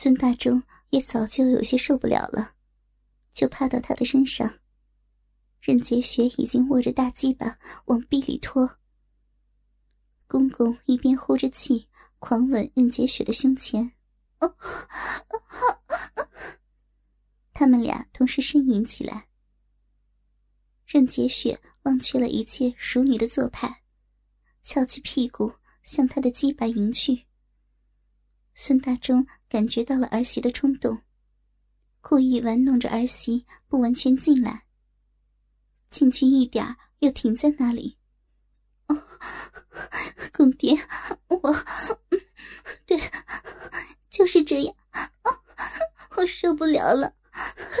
孙大忠也早就有些受不了了，就趴到他的身上。任洁雪已经握着大鸡巴往壁里拖。公公一边呼着气，狂吻任洁雪的胸前。他们俩同时呻吟起来。任洁雪忘却了一切熟女的做派，翘起屁股向他的鸡巴迎去。孙大忠感觉到了儿媳的冲动，故意玩弄着儿媳，不完全进来。进去一点又停在那里。哦，公爹，我，对，就是这样。我受不了了，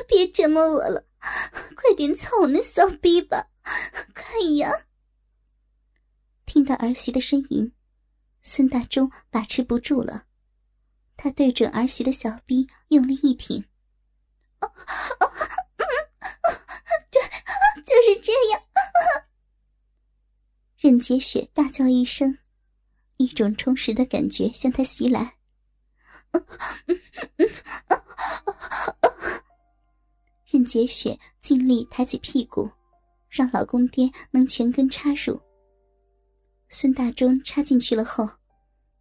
别折磨我了，快点操我那骚逼吧！快呀！听到儿媳的呻吟，孙大忠把持不住了，他对准儿媳的小臂用力一挺。对，就是这样。任洁雪大叫一声，一种充实的感觉向她袭来。任洁雪尽力抬起屁股，让老公爹能全根插入。孙大忠插进去了后，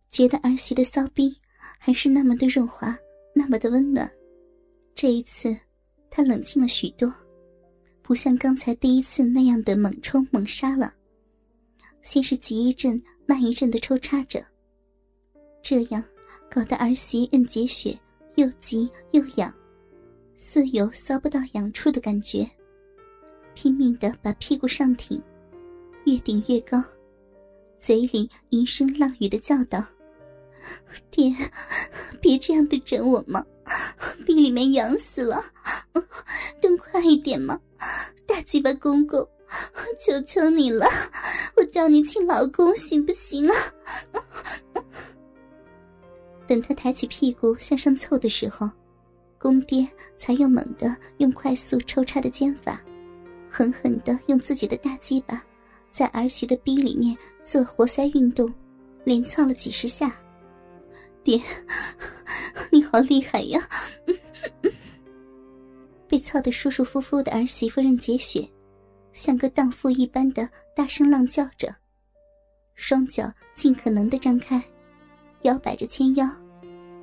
觉得儿媳的骚逼还是那么的润滑，那么的温暖。这一次，他冷静了许多，不像刚才第一次那样的猛冲猛杀了。先是急一阵，慢一阵的抽插着，这样搞得儿媳任洁雪又急又痒，似有搔不到痒处的感觉，拼命的把屁股上挺，越顶越高，嘴里吟声浪语的叫道：“爹，别这样的整我嘛，逼里面痒死了，动快一点嘛，大鸡巴公公。”求求你了，我叫你亲老公行不行啊？等他抬起屁股向上凑的时候，公爹才又猛地用快速抽插的肩法，狠狠地用自己的大鸡巴在儿媳的逼里面做活塞运动，连操了几十下。爹，你好厉害呀！被操得舒舒服服的儿媳妇任洁雪。像个荡妇一般的大声浪叫着，双脚尽可能的张开，摇摆着纤腰，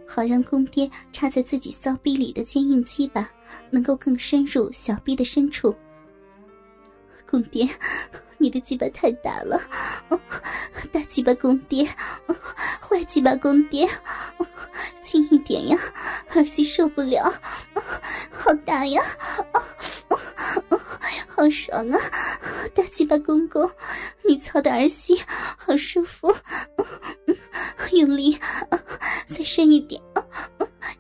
好让公爹插在自己骚逼里的坚硬鸡巴能够更深入小臂的深处。公爹，你的鸡巴太大了，大鸡巴公爹，鸡巴公爹，轻一点呀，儿媳受不了，好大呀！好爽啊！大鸡巴公公，你操的儿媳好舒服，用力，再深一点，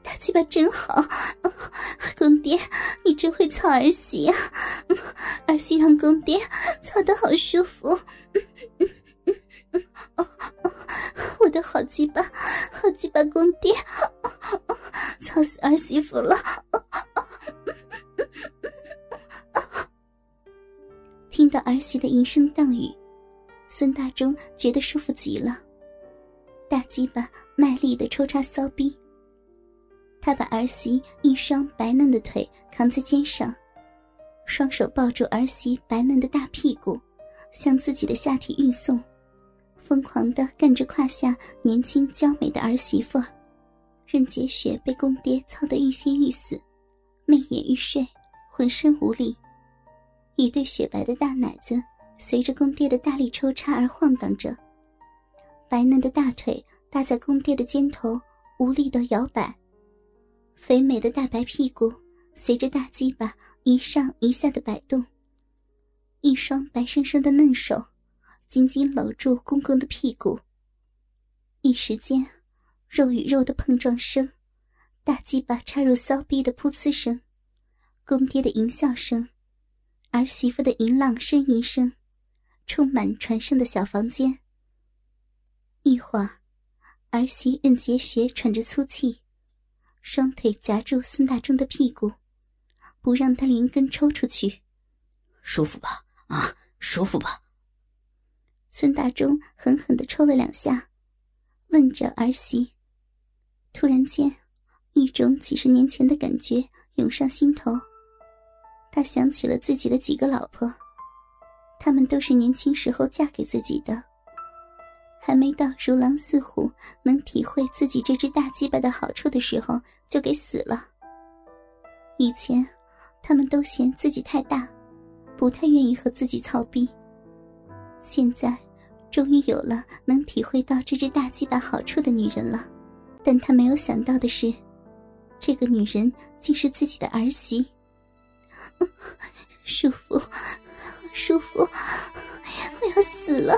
大鸡巴真好，公爹，你真会操儿媳呀！儿媳让公爹操的好舒服，我的好鸡巴，好鸡巴公爹，操死儿媳妇了！听到儿媳的吟声荡语，孙大忠觉得舒服极了。大鸡巴卖力的抽插骚逼，他把儿媳一双白嫩的腿扛在肩上，双手抱住儿媳白嫩的大屁股，向自己的下体运送，疯狂的干着胯下年轻娇美的儿媳妇。任洁雪被公爹操得欲仙欲死，媚眼欲睡，浑身无力。一对雪白的大奶子随着公爹的大力抽插而晃荡着，白嫩的大腿搭在公爹的肩头，无力的摇摆。肥美的大白屁股随着大鸡巴一上一下的摆动。一双白生生的嫩手紧紧搂住公公的屁股。一时间，肉与肉的碰撞声，大鸡巴插入骚逼的噗呲声，公爹的淫笑声。儿媳妇的淫浪呻吟声，充满船上的小房间。一会儿，儿媳任洁雪喘着粗气，双腿夹住孙大忠的屁股，不让他连根抽出去。舒服吧？啊，舒服吧？孙大忠狠狠的抽了两下，问着儿媳。突然间，一种几十年前的感觉涌上心头。他想起了自己的几个老婆，她们都是年轻时候嫁给自己的，还没到如狼似虎，能体会自己这只大鸡巴的好处的时候，就给死了。以前，他们都嫌自己太大，不太愿意和自己操逼。现在，终于有了能体会到这只大鸡巴好处的女人了，但他没有想到的是，这个女人竟是自己的儿媳。舒服，舒服，我要死了！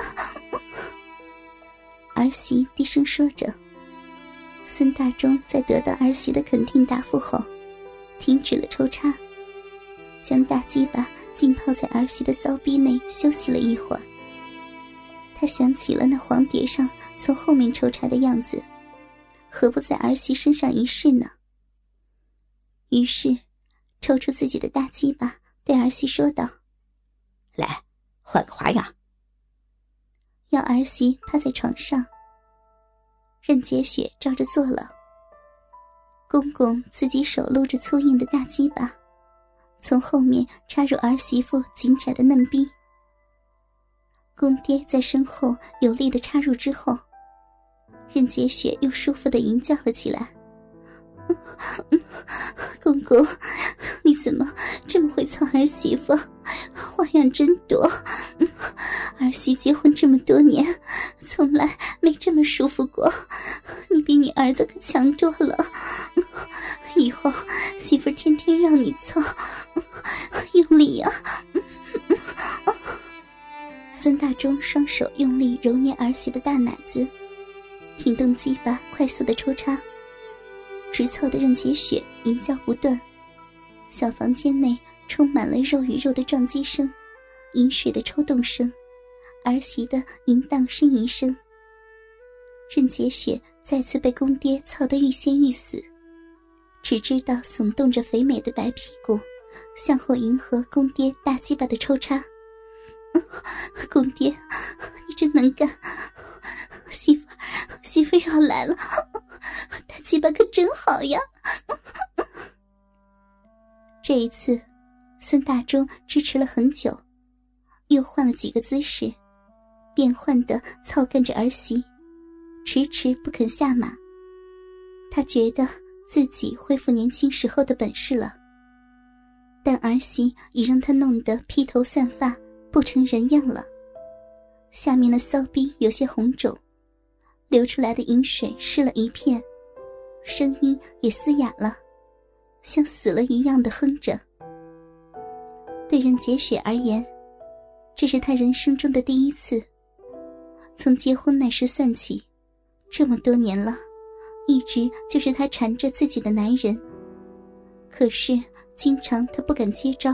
儿媳低声说着。孙大忠在得到儿媳的肯定答复后，停止了抽插，将大鸡巴浸泡在儿媳的骚逼内休息了一会儿。他想起了那黄碟上从后面抽查的样子，何不在儿媳身上一试呢？于是。抽出自己的大鸡巴，对儿媳说道：“来，换个花样。”要儿媳趴在床上。任洁雪照着做了。公公自己手撸着粗硬的大鸡巴，从后面插入儿媳妇紧窄的嫩逼。公爹在身后有力的插入之后，任洁雪又舒服的吟叫了起来。公公，你怎么这么会操儿媳妇？花样真多。儿媳结婚这么多年，从来没这么舒服过。你比你儿子可强多了。以后媳妇天天让你操，用力呀！孙大忠双手用力揉捏儿媳的大奶子，挺动鸡巴，快速的抽插。直凑的任洁雪吟叫不断，小房间内充满了肉与肉的撞击声、饮水的抽动声、儿媳的淫荡呻吟声。任洁雪再次被公爹操得欲仙欲死，只知道耸动着肥美的白屁股，向后迎合公爹大鸡巴的抽插。公爹，你真能干，媳妇，媳妇要来了。大鸡巴可真好呀！这一次，孙大忠支持了很久，又换了几个姿势，变换的操干着儿媳，迟迟不肯下马。他觉得自己恢复年轻时候的本事了，但儿媳已让他弄得披头散发，不成人样了。下面的骚逼有些红肿，流出来的饮水湿了一片。声音也嘶哑了，像死了一样的哼着。对任洁雪而言，这是她人生中的第一次。从结婚那时算起，这么多年了，一直就是她缠着自己的男人。可是经常她不敢接招。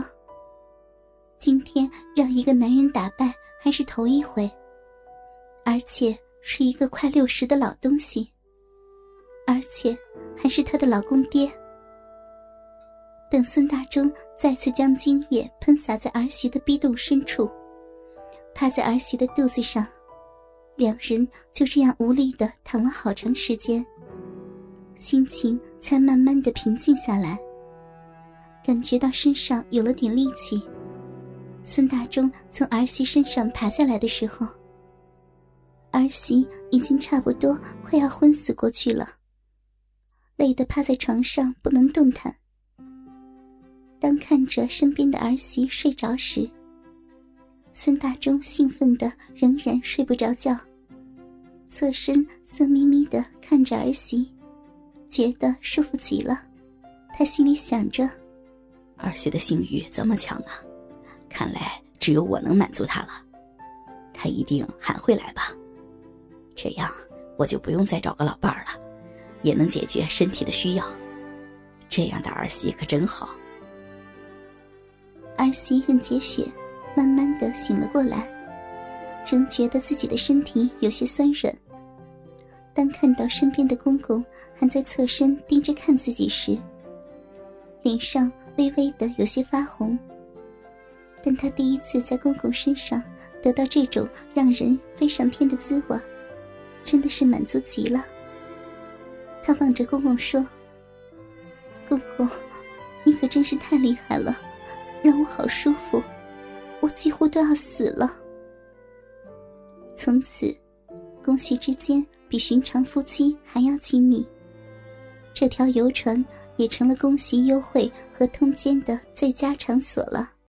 今天让一个男人打败还是头一回，而且是一个快六十的老东西。而且还是她的老公爹。等孙大忠再次将精液喷洒在儿媳的逼洞深处，趴在儿媳的肚子上，两人就这样无力的躺了好长时间，心情才慢慢的平静下来。感觉到身上有了点力气，孙大忠从儿媳身上爬下来的时候，儿媳已经差不多快要昏死过去了。累得趴在床上不能动弹。当看着身边的儿媳睡着时，孙大忠兴奋的仍然睡不着觉，侧身色眯眯的看着儿媳，觉得舒服极了。他心里想着：儿媳的性欲这么强啊，看来只有我能满足他了。他一定还会来吧？这样我就不用再找个老伴儿了。也能解决身体的需要，这样的儿媳可真好。儿媳任洁雪慢慢的醒了过来，仍觉得自己的身体有些酸软。当看到身边的公公还在侧身盯着看自己时，脸上微微的有些发红。但他第一次在公公身上得到这种让人飞上天的滋味，真的是满足极了。他望着公公说：“公公，你可真是太厉害了，让我好舒服，我几乎都要死了。从此，公媳之间比寻常夫妻还要亲密。这条游船也成了宫媳幽会和通奸的最佳场所了。